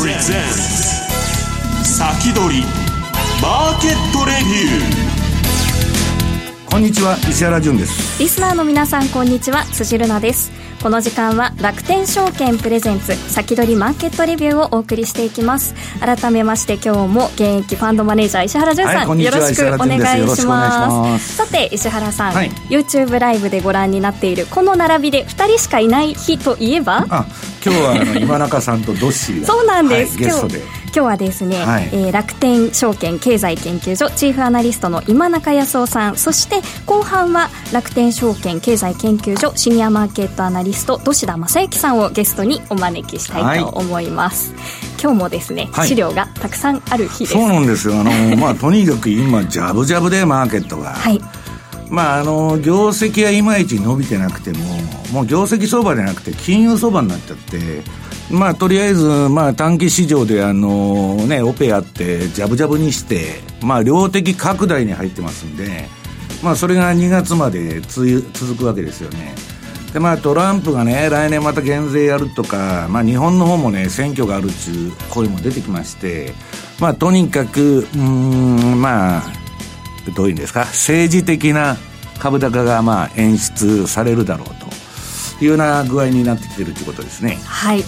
先取りマーケットレビュー。こんにちは石原潤です。リスナーの皆さんこんにちは辻るなですこの時間は楽天証券プレゼンツ先取りマーケットレビューをお送りしていきます。改めまして今日も現役ファンドマネージャー石原潤さん、はい、よろしくお願いします。さて石原さん、はい、YouTube ライブでご覧になっているこの並びで2人しかいない日といえば？あ今日はあの今中さんとドッシーが そうなんです、はい、ゲストで今日はですね、はい、えー、楽天証券経済研究所チーフアナリストの今中康夫さんそして後半は楽天証券経済研究所シニアマーケットアナリスト土田正幸さんをゲストにお招きしたいと思います、はい、今日もですね、はい、資料がたくさんある日です。そうなんですよ。あの、まあ、とにかく今ジャブジャブでマーケットがはいまあ、あの業績はいまいち伸びてなくてももう業績相場じゃなくて金融相場になっちゃってまあ、とりあえず、まあ、短期市場で、あのね、オペやって、じゃぶじゃぶにして、まあ、量的拡大に入ってますんで、まあ、それが2月までつ続くわけですよね。で、まあ、トランプがね、来年また減税やるとか、まあ、日本の方もね、選挙があるっていう声も出てきまして、まあ、とにかく、うん、まあ、どういうんですか、政治的な株高が、まあ、演出されるだろうと。いうような具合になってきてるということですね。はい。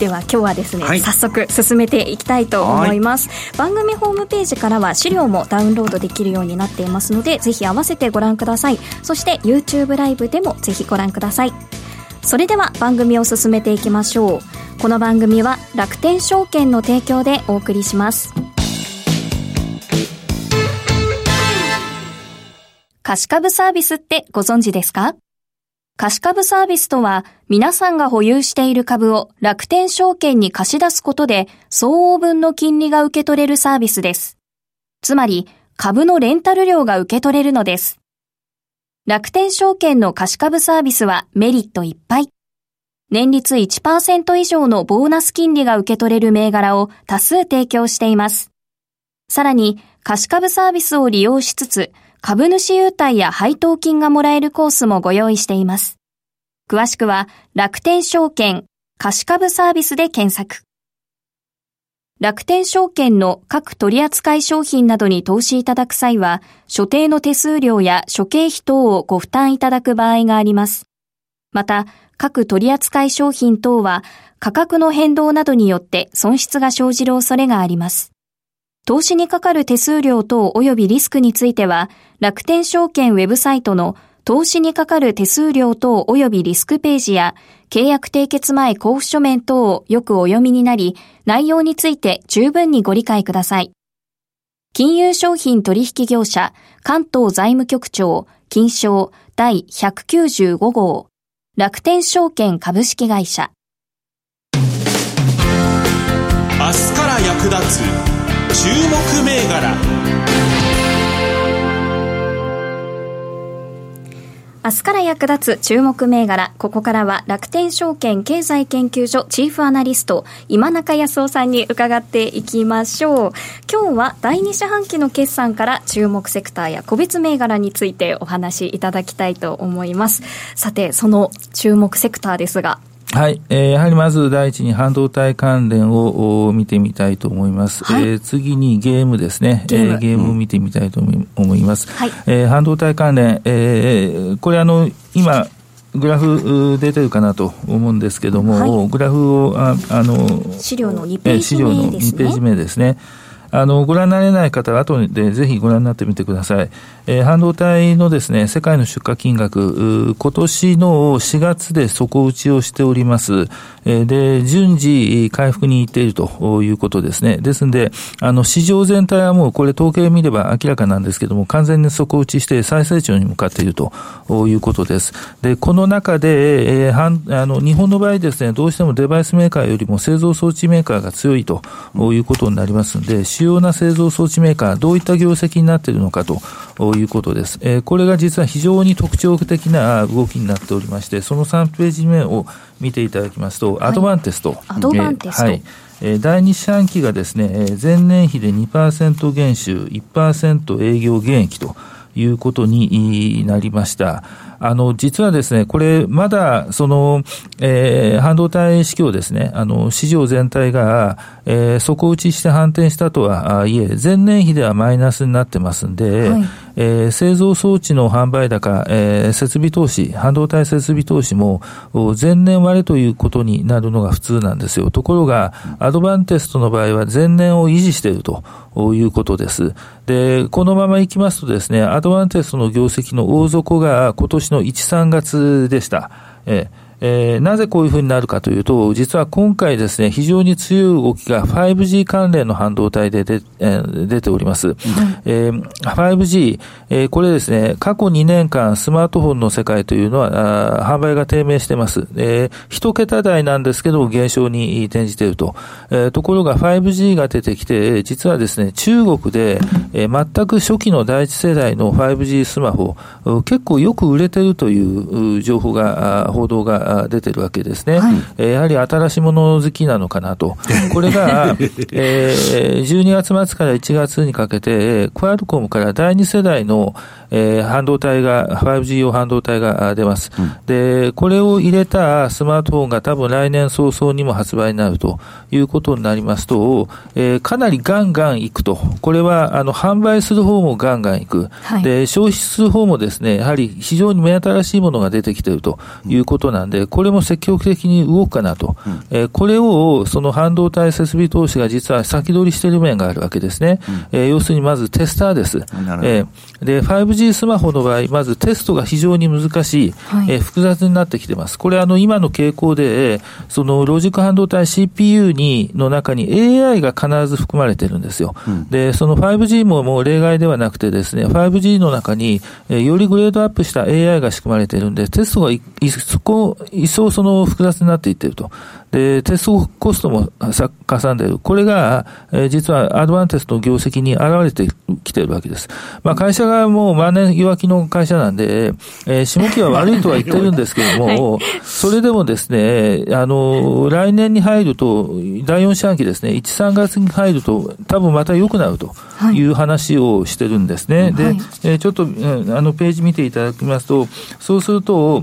では今日はですね、はい、早速進めていきたいと思います。番組ホームページからは資料もダウンロードできるようになっていますのでぜひ合わせてご覧ください。そして YouTube ライブでもぜひご覧ください。それでは番組を進めていきましょう。この番組は楽天証券の提供でお送りします貸株サービスってご存知ですか？貸株サービスとは、皆さんが保有している株を楽天証券に貸し出すことで、相応分の金利が受け取れるサービスです。つまり、株のレンタル料が受け取れるのです。楽天証券の貸株サービスはメリットいっぱい。年率1%以上のボーナス金利が受け取れる銘柄を多数提供しています。さらに、貸株サービスを利用しつつ、株主優待や配当金がもらえるコースもご用意しています。詳しくは楽天証券貸株サービスで検索。楽天証券の各取扱商品などに投資いただく際は、所定の手数料や諸経費等をご負担いただく場合があります。また、各取扱商品等は価格の変動などによって損失が生じる恐れがあります。投資にかかる手数料等及びリスクについては、楽天証券ウェブサイトの投資にかかる手数料等及びリスクページや、契約締結前交付書面等をよくお読みになり、内容について十分にご理解ください。金融商品取引業者、関東財務局長、金賞第195号、楽天証券株式会社。明日から役立つ注目銘柄明日から役立つ注目銘柄。ここからは楽天証券経済研究所チーフアナリスト、今中康夫さんに伺っていきましょう。今日は第2四半期の決算から注目セクターや個別銘柄についてお話しいただきたいと思います。さて、その注目セクターですが、はい、えー、やはりまず第一に半導体関連を見てみたいと思います。はい、えー、次にゲームですね。ゲーム,、えー、ゲームを見てみたいと思います。はい、えー、半導体関連、えー、これあの、今、グラフ出てるかなと思うんですけども、はい、グラフを、ああの、資料の2ページ目ですね。あの、ご覧になれない方は後でぜひご覧になってみてください。えー、半導体のですね、世界の出荷金額、今年の4月で底打ちをしております。えー、で、順次回復にいっているということですね。ですんで、あの、市場全体はもうこれ統計見れば明らかなんですけども、完全に底打ちして再成長に向かっているということです。で、この中で、えー、はんあの、日本の場合ですね、どうしてもデバイスメーカーよりも製造装置メーカーが強いということになりますんで、要な製造装置メーカー、どういった業績になっているのかということです。えー、これが実は非常に特徴的な動きになっておりまして、その3ページ目を見ていただきますと、はい、アドバンテスト。アドバンテスト。えー、はい第2四半期がですね、前年比で2%減収、1%営業減益ということになりました。あの、実はですね、これ、まだ、その、えー、半導体市況ですね、あの、市場全体が、えー、底打ちして反転したとはいえ、前年比ではマイナスになってますんで、はい、えー、製造装置の販売高、えー、設備投資、半導体設備投資も前年割れということになるのが普通なんですよ。ところが、アドバンテストの場合は前年を維持しているということです。で、このままいきますとですね、アドバンテストの業績の大底が今年の1、3月でした。えーえー、なぜこういうふうになるかというと、実は今回ですね、非常に強い動きが 5G 関連の半導体で出,、えー、出ております。うん、えー、5G、えー、これですね、過去2年間スマートフォンの世界というのは、あ販売が低迷してます。えー、一桁台なんですけど、減少に転じていると。えー、ところが 5G が出てきて、実はですね、中国で、えー、全く初期の第一世代の 5G スマホ、結構よく売れてるという情報が、報道が出てるわけですね。はい、やはり新しいもの好きなのかなと。これが、えー、12月末から1月にかけて、クアルコムから第2世代の、えー、半導体が、5G 用半導体が出ます、うん、で、これを入れたスマートフォンが多分来年早々にも発売になるということになりますと、えー、かなりガンガンいくと。これは、あの、販売する方もガンガンいく。はい、で、消費する方もですね、やはり非常に目新しいものが出てきているということなんで、これも積極的に動くかなと。うん、えー、これを、その半導体設備投資が実は先取りしている面があるわけですね。うん、えー、要するにまずテスターです。えー、で、5G スマホの場合、まずテストが非常に難しい、はい、えー、複雑になってきてます。これあの、今の傾向で、そのロジック半導体 CPU に、の中に AI が必ず含まれてるんですよ。うん、で、その 5G ももう例外ではなくてですね、5G の中に、えー、よりグレードアップした AI が仕組まれているんで、テストがい、そこ、一層その複雑になっていっていると。で、テストコストもかさんでいる。これが、えー、実はアドバンテストの業績に現れてきているわけです。まあ、会社がもう万年弱気の会社なんで、えー、下期は悪いとは言ってるんですけれども、はい、それでもですね、あの、来年に入ると、第4四半期ですね、1、3月に入ると、多分また良くなるという話をしてるんですね。はい、で、えー、ちょっと、あの、ページ見ていただきますと、そうすると、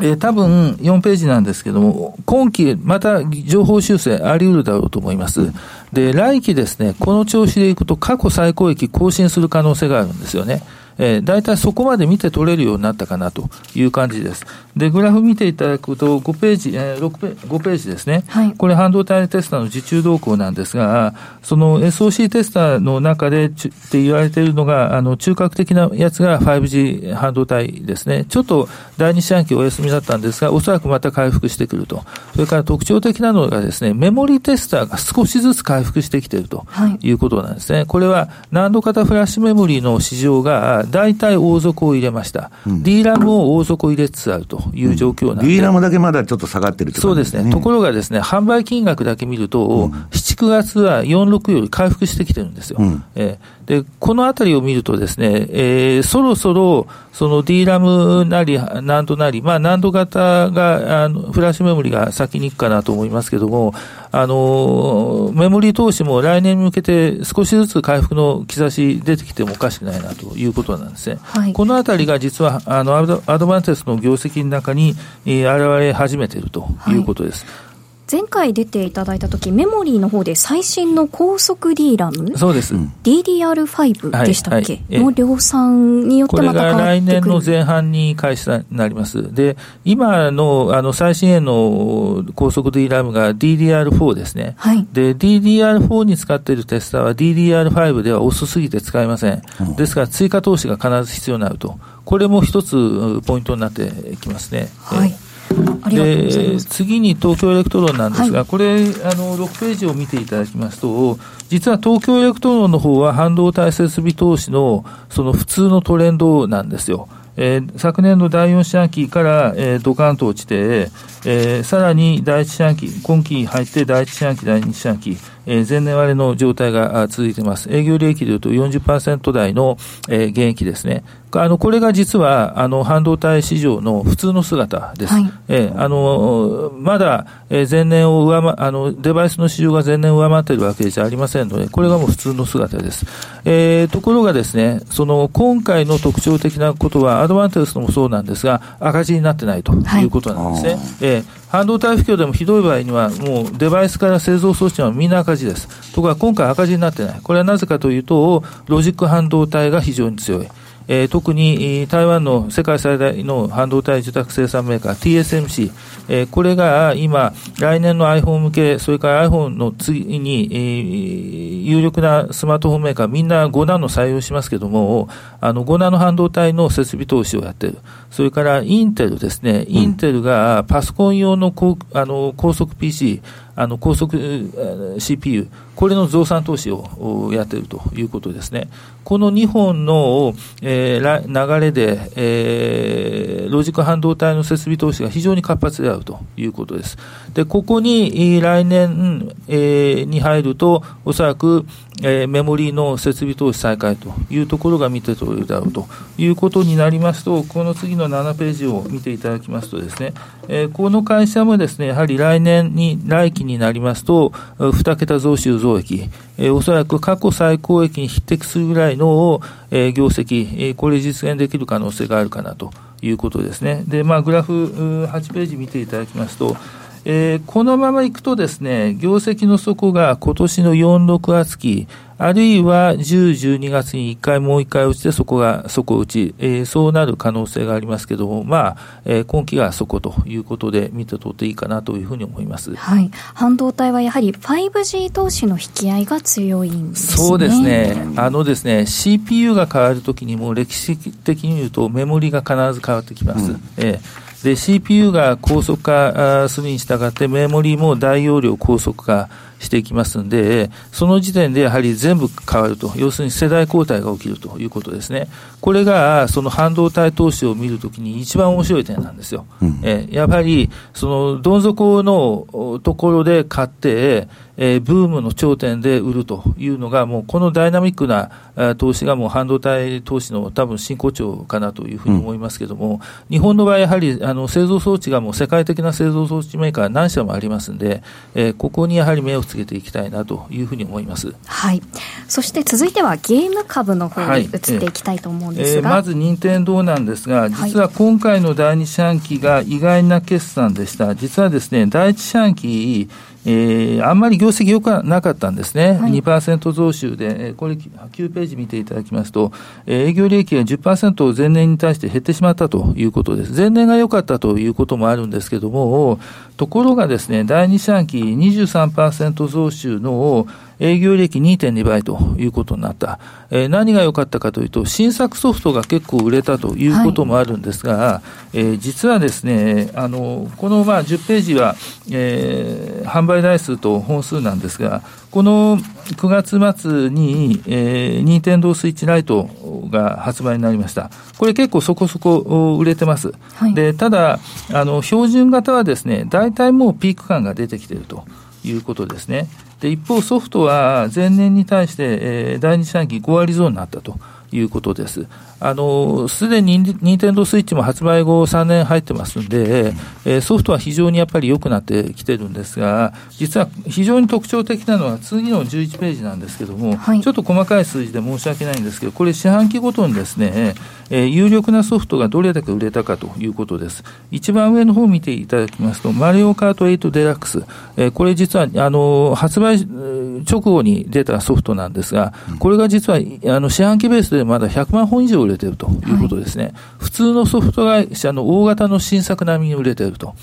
えー、多分4ページなんですけども、今期また情報修正あり得るだろうと思います。で、来期ですね、この調子でいくと過去最高益更新する可能性があるんですよね。えー、大体そこまで見て取れるようになったかなという感じです。で、グラフ見ていただくと、5ページ、えー、6ペ5ページですね。はい、これ半導体テスターの受注動向なんですが、その SOC テスターの中でって言われているのが、あの、中核的なやつが 5G 半導体ですね。ちょっと第二四半期お休みだったんですが、おそらくまた回復してくると。それから特徴的なのがですね、メモリテスターが少しずつ回復してきているということなんですね。はい、これは難度型フラッシュメモリの市場が大体大底を入れました。うん、D ラムを大底入れつつあるという状況なんで、うん、D ラムだけまだちょっと下がってる、ね、そうですね。ところがですね、販売金額だけ見ると、うん、7、9月は46より回復してきてるんですよ。うん、えーで、このあたりを見るとですね、えー、そろそろ、その D ラムなり、難度なり、まあ難度型が、あの、フラッシュメモリが先に行くかなと思いますけども、あの、メモリ投資も来年に向けて少しずつ回復の兆し出てきてもおかしくないなということなんですね。はい、このあたりが実は、あの、アドバンテスの業績の中に、えー、現れ始めているということです。はい前回出ていただいたとき、メモリーの方で最新の高速 D ラム？そうです。DDR5 でしたっけ、はいはい、の量産によってまた変わってくるこれが来年の前半に開始になります。で、今のあの最新鋭の高速 D ラムが DDR4 ですね。はい。で、DDR4 に使っているテスターは DDR5 では遅すぎて使えません。うん、ですから追加投資が必ず必要になると。これも一つポイントになってきますね。はい。で次に東京エレクトロンなんですが、はい、これあの、6ページを見ていただきますと、実は東京エレクトロンの方は半導体設備投資のその普通のトレンドなんですよ。えー、昨年の第4四半期から、えー、ドカンと落ちて、えー、さらに第1四半期、今期入って第1四半期、第2四半期、えー、前年割れの状態が続いています。営業利益でいうと40%台の、えー、減益ですね。あのこれが実はあの半導体市場の普通の姿です。はい、えー、あのまだ前年を上回あのデバイスの市場が前年を上回っているわけじゃありませんので、これがもう普通の姿です。えー、ところがですね、その今回の特徴的なことは、アドバンテストもそうなんですが、赤字になってないということなんですね。はい、えー、半導体不況でもひどい場合には、もうデバイスから製造装置はみんな赤字です。ところが今回赤字になってない。これはなぜかというと、ロジック半導体が非常に強い。えー、特に台湾の世界最大の半導体受託生産メーカー TSMC、えー、これが今、来年の iPhone 向け、それから iPhone の次に、えー、有力なスマートフォンメーカー、みんな5ナノ採用しますけども、あの5ナノ半導体の設備投資をやってる。それからインテルですね、インテルがパソコン用の高あの高速 PC、あの高速 CPU、これの増産投資をやっているということですね。この2本の、えー、流れで、えー、ロジック半導体の設備投資が非常に活発であるということです。で、ここに来年、えー、に入ると、おそらく、えー、メモリーの設備投資再開というところが見て取れるだろうということになりますと、この次の7ページを見ていただきますとですね、えー、この会社もですね、やはり来年に、来期になりますと、2桁増収増益、えー、おそらく過去最高益に匹敵するぐらいの、えー、業績、えー、これ実現できる可能性があるかなということですね。で、まあ、グラフ8ページ見ていただきますと、えー、このままいくとですね、業績の底が今年の4、6月期、あるいは10、12月に1回もう1回落ちて、そこが底打ち、えー、そうなる可能性がありますけども、まあ、えー、今期がそこということで見てとっていいかなというふうに思います。はい。半導体はやはり 5G 投資の引き合いが強いんですね。そうですね。あのですね、CPU が変わるときにも歴史的に言うとメモリが必ず変わってきます。うん、えーで、CPU が高速化するに従ってメモリも大容量高速化していきますんで、その時点でやはり全部変わると、要するに世代交代が起きるということですね。これが、その半導体投資を見るときに一番面白い点なんですよ。うん、えやはり、その、どん底のところで買って、えー、ブームの頂点で売るというのが、もうこのダイナミックな投資がもう半導体投資の多分真骨頂かなというふうに思いますけれども、うん、日本の場合、やはりあの製造装置がもう世界的な製造装置メーカー何社もありますんで、えー、ここにやはり目をつけていきたいなというふうに思います。はい。そして続いてはゲーム株の方に移っていきたいと思うんですが、はい、えー、まず任天堂なんですが、実は今回の第二四半期が意外な決算でした。実はですね、第一四半期えー、あんまり業績良くなかったんですね、はい、2%増収で、これ、9ページ見ていただきますと、営業利益が10%前年に対して減ってしまったということです。前年が良かったということもあるんですけども、ところがですね、第2四半期23%増収の営業利益2.2倍ということになった。えー、何が良かったかというと、新作ソフトが結構売れたということもあるんですが、はい、えー、実はですね、あの、このまあ10ページは、えー、販売台数と本数なんですが、この9月末に、えー、ニンテンドースイッチライトが発売になりました。これ結構そこそこ売れてます。はい、で、ただ、あの、標準型はですね、大体もうピーク感が出てきているということですね。で、一方ソフトは前年に対して、えー、第二四半期5割増になったということです。あの、すでにニンテンドースイッチも発売後3年入ってますんで、えー、ソフトは非常にやっぱり良くなってきてるんですが、実は非常に特徴的なのは次の11ページなんですけども、はい、ちょっと細かい数字で申し訳ないんですけど、これ四半期ごとにですね、えー、有力なソフトがどれだけ売れたかということです。一番上の方を見ていただきますと、マリオカート8デラックス、えー、これ実は、あの、発売直後に出たソフトなんですが、これが実は、あの、四半期ベースでまだ100万本以上売れてるということですね。はい、普通のソフト会社の大型の新作並みに売れてると。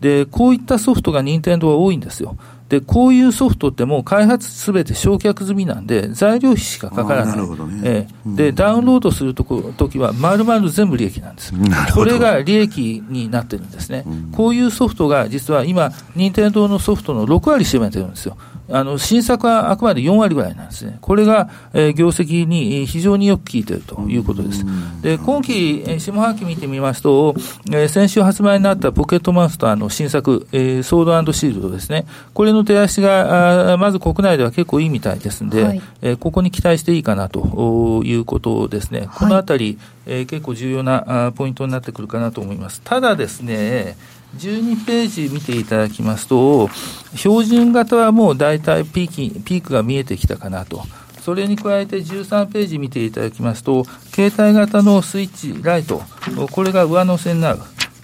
で、こういったソフトが任天堂は多いんですよ。で、こういうソフトってもう開発すべて焼却済みなんで、材料費しかかからない。なるほどね。ええ、で、ダウンロードするとこ、時は、丸々全部利益なんです。これが利益になってるんですね。こういうソフトが、実は今、任天堂のソフトの6割占めてるんですよ。あの、新作はあくまで4割ぐらいなんですね。これが、えー、業績に非常によく効いているということです。で、今期、えー、下半期見てみますと、えー、先週発売になったポケットマウスとあの新作、えー、ソードシールドですね。これの手足が、あまず国内では結構いいみたいですんで、はい、えー、ここに期待していいかなということですね。このあたり、はい、えー、結構重要なあポイントになってくるかなと思います。ただですね、12ページ見ていただきますと、標準型はもう大体ピーキピークが見えてきたかなと。それに加えて13ページ見ていただきますと、携帯型のスイッチ、ライト、これが上乗せになる。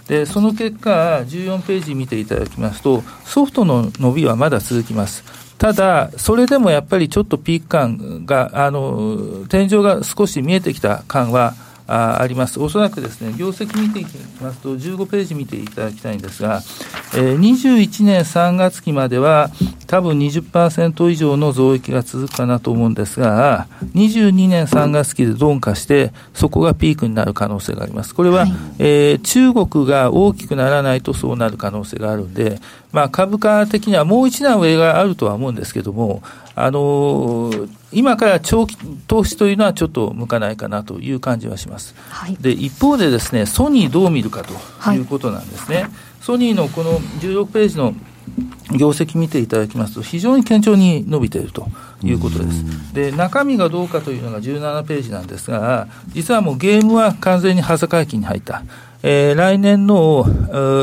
で、その結果、14ページ見ていただきますと、ソフトの伸びはまだ続きます。ただ、それでもやっぱりちょっとピーク感が、あの、天井が少し見えてきた感はあります。おそらくですね、業績見ていきますと、15ページ見ていただきたいんですが、えー、21年3月期までは、多分20%以上の増益が続くかなと思うんですが、22年3月期で鈍化して、そこがピークになる可能性があります。これは、はい、えー、中国が大きくならないとそうなる可能性があるんで、まあ、株価的にはもう一段上があるとは思うんですけども、あのー、今から長期投資というのはちょっと向かないかなという感じはします。はい、で、一方でですね、ソニーどう見るかということなんですね。はい、ソニーのこの16ページの業績見ていただきますと、非常に堅調に伸びているということです。で、中身がどうかというのが17ページなんですが、実はもうゲームは完全に端境期に入った。えー、来年の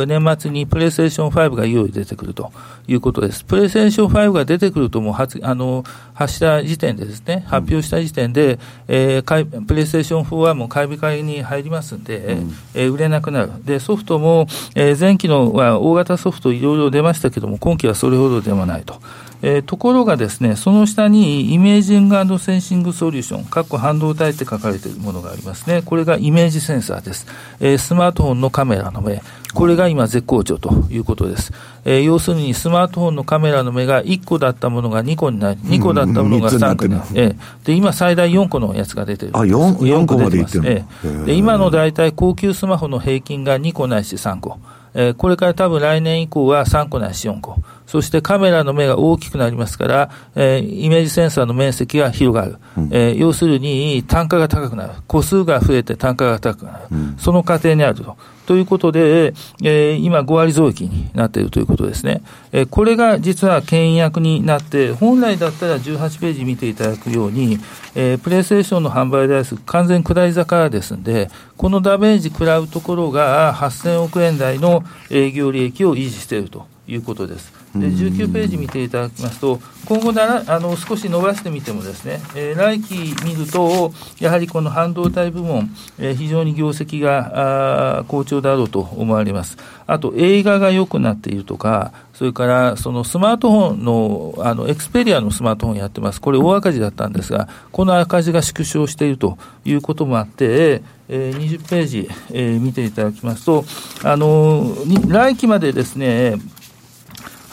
年末にプレイステーション5がいよいよ出てくるということです。プレイステーション5が出てくるともう発、あの、発した時点でですね、発表した時点で、えー、プレイステーション4はもう買い控えに入りますんで、うん、えー、売れなくなる。で、ソフトも、えー、前期のは大型ソフトいろいろ出ましたけども、今期はそれほどでもないと。えー、ところがですね、その下にイメージングセンシングソリューション、括弧半導体って書かれているものがありますね。これがイメージセンサーです。えー、スマートフォンのカメラの目、これが今絶好調ということです。えー、要するにスマートフォンのカメラの目が1個だったものが2個になり、2個だったものが3個になる。えー、で、今最大4個のやつが出てる。あ、4, 4個までいってる、えー、で、今の大体高級スマホの平均が2個ないし3個。えー、これから多分来年以降は3個ないし4個。そしてカメラの目が大きくなりますから、えー、イメージセンサーの面積が広がる、うん、えー、要するに単価が高くなる、個数が増えて単価が高くなる、うん、その過程にあると。ということで、えー、今5割増益になっているということですね。えー、これが実は牽引役になって、本来だったら18ページ見ていただくように、えー、プレイステーションの販売台数完全下り坂ですんで、このダメージ食らうところが8000億円台の営業利益を維持しているということです。で19ページ見ていただきますと、今後ならあの少し伸ばしてみてもですね、えー、来期見ると、やはりこの半導体部門、えー、非常に業績があ好調だろうと思われます。あと、映画が良くなっているとか、それからそのスマートフォンの、あの、エクスペリアのスマートフォンやってます。これ大赤字だったんですが、この赤字が縮小しているということもあって、えー、20ページ、えー、見ていただきますと、あの、来期までですね、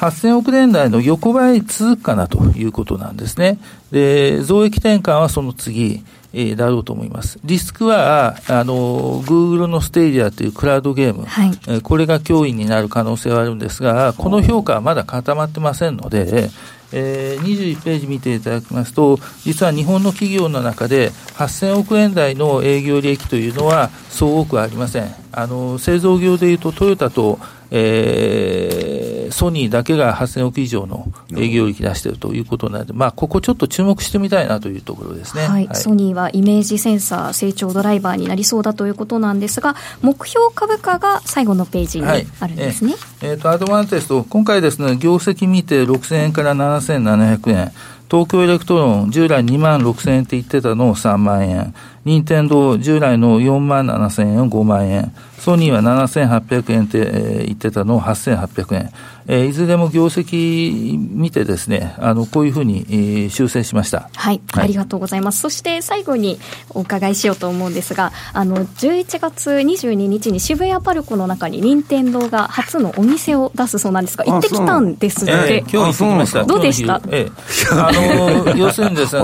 8000億年代の横ばい続くかなということなんですね。で、増益転換はその次、えー、だろうと思います。リスクは、あの、Google のステージアというクラウドゲーム、はい、えー、これが脅威になる可能性はあるんですが、この評価はまだ固まってませんので、えー、21ページ見ていただきますと、実は日本の企業の中で8000億円台の営業利益というのはそう多くありません。あの、製造業でいうとトヨタとえー、ソニーだけが8000億以上の営業利益出しているということなので、まあ、ここちょっと注目してみたいなというところですね、はい、はい、ソニーはイメージセンサー成長ドライバーになりそうだということなんですが、目標株価が最後のページにあるんですね。はい、えー、えー、とアドバンテスト、今回ですね、業績見て6000円から7700円。東京エレクトロン、従来2万6千円って言ってたのを3万円。任天堂、従来の4万7千円を5万円。ソニーは7800円って、え言ってたのを8800円。えー、いずれも業績見てですね、あの、こういうふうに、えー、修正しました。はい、はい、ありがとうございます。そして最後にお伺いしようと思うんですが、あの、11月22日に渋谷パルコの中に任天堂が初のお店を出すそうなんですが、行ってきたんですって。えー、今日行ってきました。どうでした？えー、あの、要するにですね、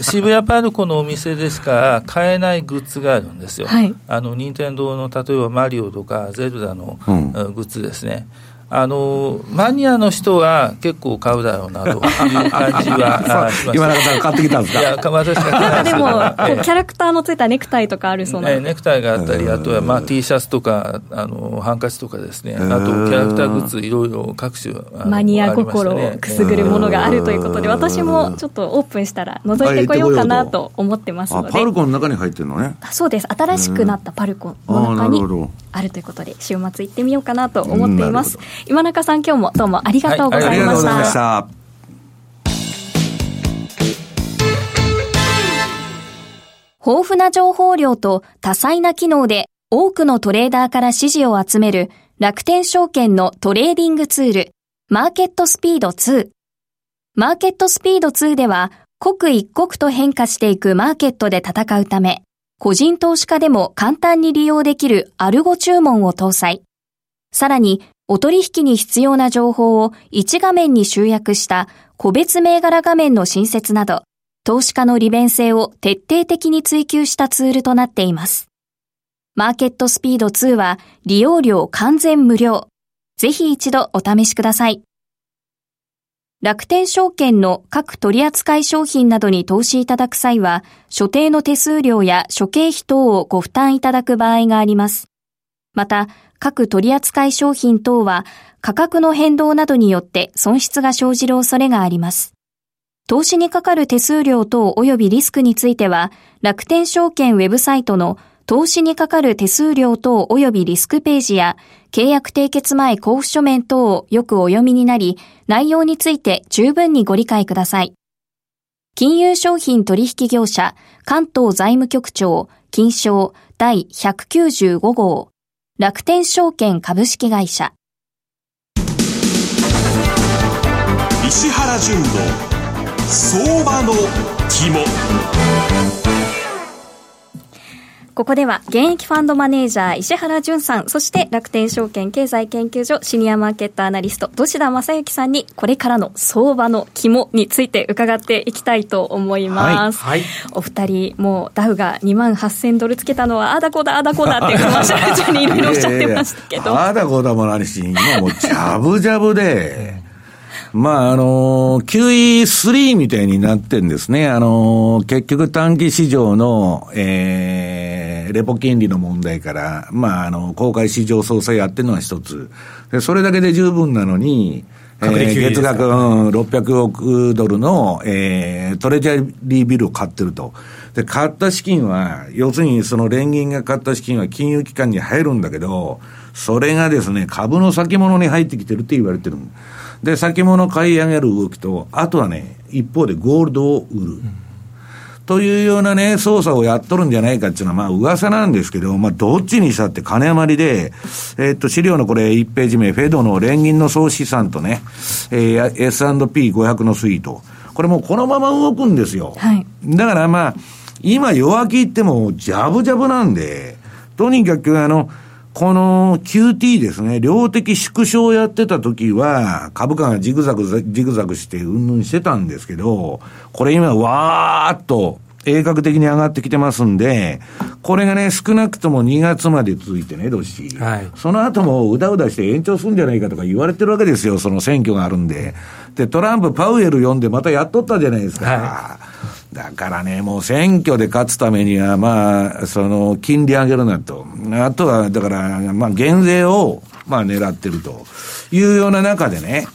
渋谷パルコのお店でしか買えないグッズがあるんですよ。はい。あの、任天堂の例えばマリオとかゼルダの、うん、グッズですね。あの、マニアの人は結構買うだろうなという 感じはしま今中さん買ってきたんですかいや、私は買ってでも、ええ、キャラクターのついたネクタイとかあるそうなネクタイがあったり、あとはまあ T シャツとか、あの、ハンカチとかですね、あとキャラクターグッズいろいろ各種、マニア心をくすぐるものがあるということで、私もちょっとオープンしたら覗いてこようかなと思ってますので。パルコの中に入ってるのね。そうです。新しくなったパルコの中にあるということで、週末行ってみようかなと思っています。今中さん、今日もどうもありがとうございました。はい、した豊富な情報量と多彩な機能で多くのトレーダーから支持を集める楽天証券のトレーディングツール、マーケットスピード2。マーケットスピード2では、刻一刻と変化していくマーケットで戦うため、個人投資家でも簡単に利用できるアルゴ注文を搭載。さらに、お取引に必要な情報を1画面に集約した個別銘柄画面の新設など、投資家の利便性を徹底的に追求したツールとなっています。マーケットスピード2は利用料完全無料。ぜひ一度お試しください。楽天証券の各取扱商品などに投資いただく際は、所定の手数料や諸経費等をご負担いただく場合があります。また、各取扱商品等は価格の変動などによって損失が生じる恐れがあります。投資にかかる手数料等及びリスクについては、楽天証券ウェブサイトの投資にかかる手数料等及びリスクページや、契約締結前交付書面等をよくお読みになり、内容について十分にご理解ください。金融商品取引業者関東財務局長金賞第195号楽天証券株式会社。石原淳の相場の肝。ここでは現役ファンドマネージャー石原淳さん、そして楽天証券経済研究所シニアマーケットアナリスト土田正幸さんにこれからの相場の肝について伺っていきたいと思います。はい、はい、お二人、もうダウが2万8000ドルつけたのはあだこだあだこだってコマーシャル中にいろいろおっしゃってましたけど。あだこだも何し、今もうジャブジャブで、まあ、あの、QE3 みたいになってんですね。あの、結局短期市場の、えー、レポ金利の問題から、まあ、あの、公開市場総裁やってるのは一つ。で、それだけで十分なのに、えー、月額、うん、600億ドルの、えー、トレジャリービルを買ってると。で、買った資金は、要するにその連銀が買った資金は金融機関に入るんだけど、それがですね、株の先物に入ってきてるって言われてる。で、先物買い上げる動きと、あとはね、一方でゴールドを売る。うん、というようなね、操作をやっとるんじゃないかっていうのは、まあ噂なんですけど、まあどっちにしたって金余りで、えー、っと、資料のこれ1ページ目、フェドの連銀の総資産とね、えー、S&P500 のスイート。これもうこのまま動くんですよ。はい、だからまあ、今弱気言っても、ジャブジャブなんで、とにかくあの、この QT ですね、量的縮小をやってた時は、株価がジグザグ、ジグザグしてうんぬんしてたんですけど、これ今、わーっと、鋭角的に上がってきてますんで、これがね、少なくとも2月まで続いてね、どし。はい。その後もうだうだして延長するんじゃないかとか言われてるわけですよ、その選挙があるんで。で、トランプ、パウエル読んでまたやっとったじゃないですか。はいだからね、もう選挙で勝つためには、まあ、その、金利上げるなと。あとは、だから、まあ、減税を、まあ、狙ってるというような中でね、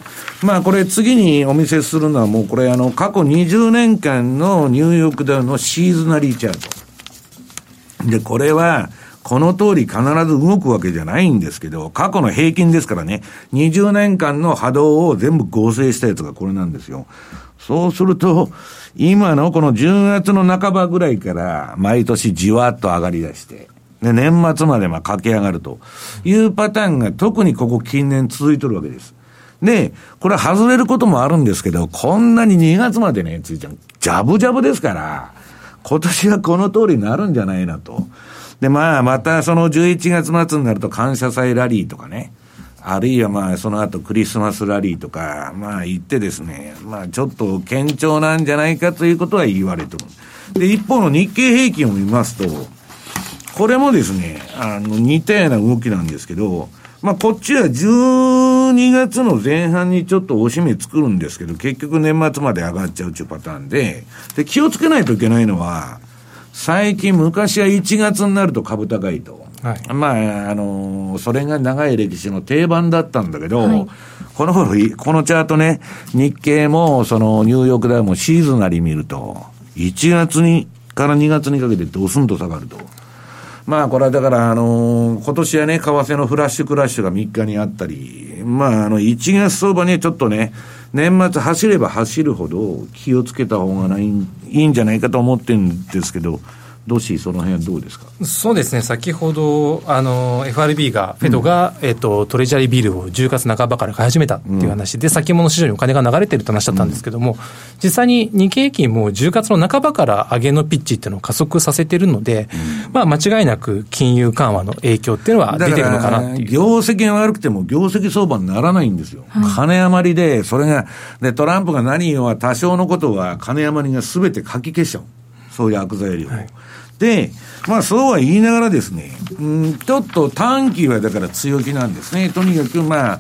まあ、これ次にお見せするのはもうこれ、あの、過去20年間のニューヨークダウのシーズナリーチャート。で、これは、この通り必ず動くわけじゃないんですけど、過去の平均ですからね、20年間の波動を全部合成したやつがこれなんですよ。そうすると、今のこの10月の半ばぐらいから毎年じわっと上がり出して、で、年末までまあ駆け上がるというパターンが特にここ近年続いてるわけです。で、これ外れることもあるんですけど、こんなに2月までね、ついちゃん、ジャブジャブですから、今年はこの通りになるんじゃないなと。で、まあ、またその11月末になると感謝祭ラリーとかね、あるいはまあその後クリスマスラリーとか、まあ言ってですね、まあちょっと堅調なんじゃないかということは言われてる。で、一方の日経平均を見ますと、これもですね、あの似たような動きなんですけど、まあこっちは12月の前半にちょっとおしめ作るんですけど、結局年末まで上がっちゃうっていうパターンで、で、気をつけないといけないのは、最近昔は1月になると株高いと。はい、まあ、あのー、それが長い歴史の定番だったんだけど、はい、この頃、このチャートね、日経も、その、ニューヨークダウもシーズナリー見ると、1月に、から2月にかけてドスンと下がると。まあ、これはだから、あのー、今年はね、為替のフラッシュクラッシュが3日にあったり、まあ、あの、1月相場にちょっとね、年末走れば走るほど気をつけた方がないいいんじゃないかと思ってるんですけど、どしその辺はどうですか？そうですね、先ほど、あの FRB が、フェドが、うん、えっと、トレジャリービールを10月半ばから買い始めたっていう話で、うん、先物市場にお金が流れてるって話だったんですけども、うん、実際に日経平均も10月の半ばから上げのピッチっていうのを加速させてるので、まあ、間違いなく金融緩和の影響っていうのは出てるのかなっていう。業績が悪くても、業績相場にならないんですよ。はい、金余りで、それが、で、トランプが何言うは多少のことは金余りがすべて書き消しちゃう。そういう悪材料を。はいで、まあそうは言いながらですね、うん、ちょっと短期はだから強気なんですね。とにかくまあ、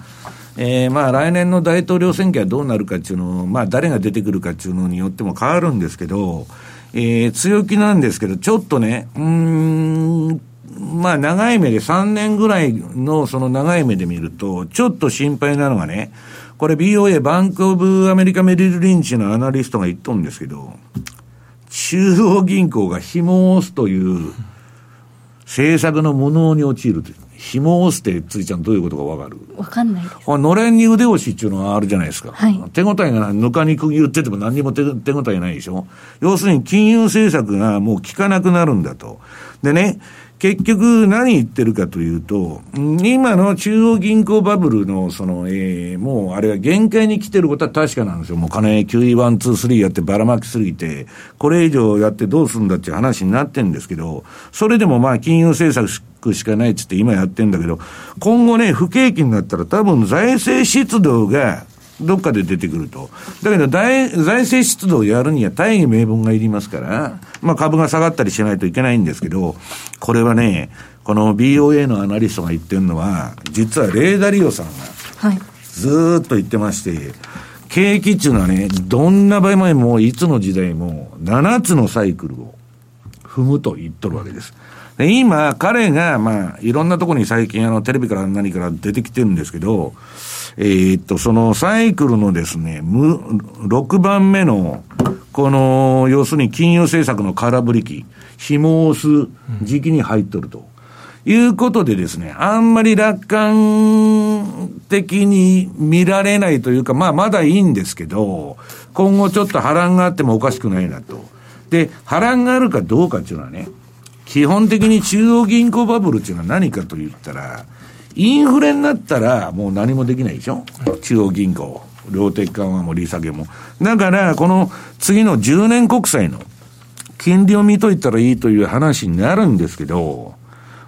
えー、まあ来年の大統領選挙はどうなるかっていうのを、まあ誰が出てくるかっていうのによっても変わるんですけど、えー、強気なんですけど、ちょっとね、うん、まあ長い目で3年ぐらいのその長い目で見ると、ちょっと心配なのがね、これ BOA、バンクオブアメリカメリルリンチのアナリストが言っとるんですけど、中央銀行が紐を押すという政策の無能に陥るという。紐を押すって、ついちゃんどういうことかわかる？わかんないです。のれんに腕押しっていうのはあるじゃないですか。はい、手応えがぬかにく言ってても何にも手手応えないでしょ？要するに金融政策がもう効かなくなるんだと。でね、結局何言ってるかというと、今の中央銀行バブルの、その、えー、もうあれは限界に来てることは確かなんですよ。もう金 QE1、2、3やってばらまきすぎて、これ以上やってどうするんだっていう話になってるんですけど、それでもまあ金融政策しかないっつって今やってんだけど、今後ね、不景気になったら多分財政出動が、どっかで出てくると。だけど財、財政出動をやるには大義名分がいりますから、まあ株が下がったりしないといけないんですけど、これはね、この BOA のアナリストが言ってるのは、実はレーダリオさんが、ずっと言ってまして、景気っていうのはね、どんな場合もいつの時代も7つのサイクルを踏むと言っとるわけです。で今、彼が、まあ、いろんなところに最近、あの、テレビから何から出てきてるんですけど、えー、っと、そのサイクルのですね、6番目の、この、要するに金融政策の空振り期、紐を押す時期に入っとると。いうことでですね、あんまり楽観的に見られないというか、まあまだいいんですけど、今後ちょっと波乱があってもおかしくないなと。で、波乱があるかどうかっていうのはね、基本的に中央銀行バブルっていうのは何かと言ったら、インフレになったらもう何もできないでしょ？中央銀行。量的緩和も利下げも。だから、この次の10年国債の金利を見といたらいいという話になるんですけど、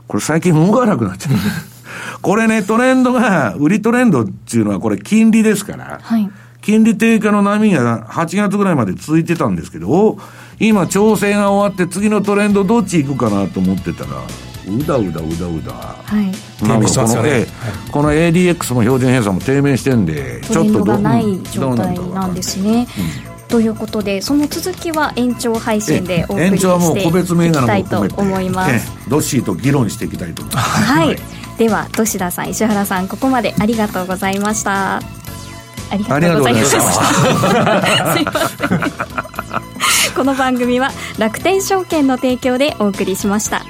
これ最近動かなくなっちゃう。これね、トレンドが、売りトレンドっていうのはこれ金利ですから、はい、金利低下の波が8月ぐらいまで続いてたんですけど、今調整が終わって次のトレンドどっち行くかなと思ってたら、うだうだうだうだ、はい、低迷してますよね、この ADX も標準偏差も低迷してんでちょっとどない状態なんですね、という。ことでその続きは延長配信でお送りしていきたいと思います。ドッシーと議論していきたいと思います、はい、では土田さん石原さんここまでありがとうございました。ありがとうございました。すいません。この番組は楽天証券の提供でお送りしました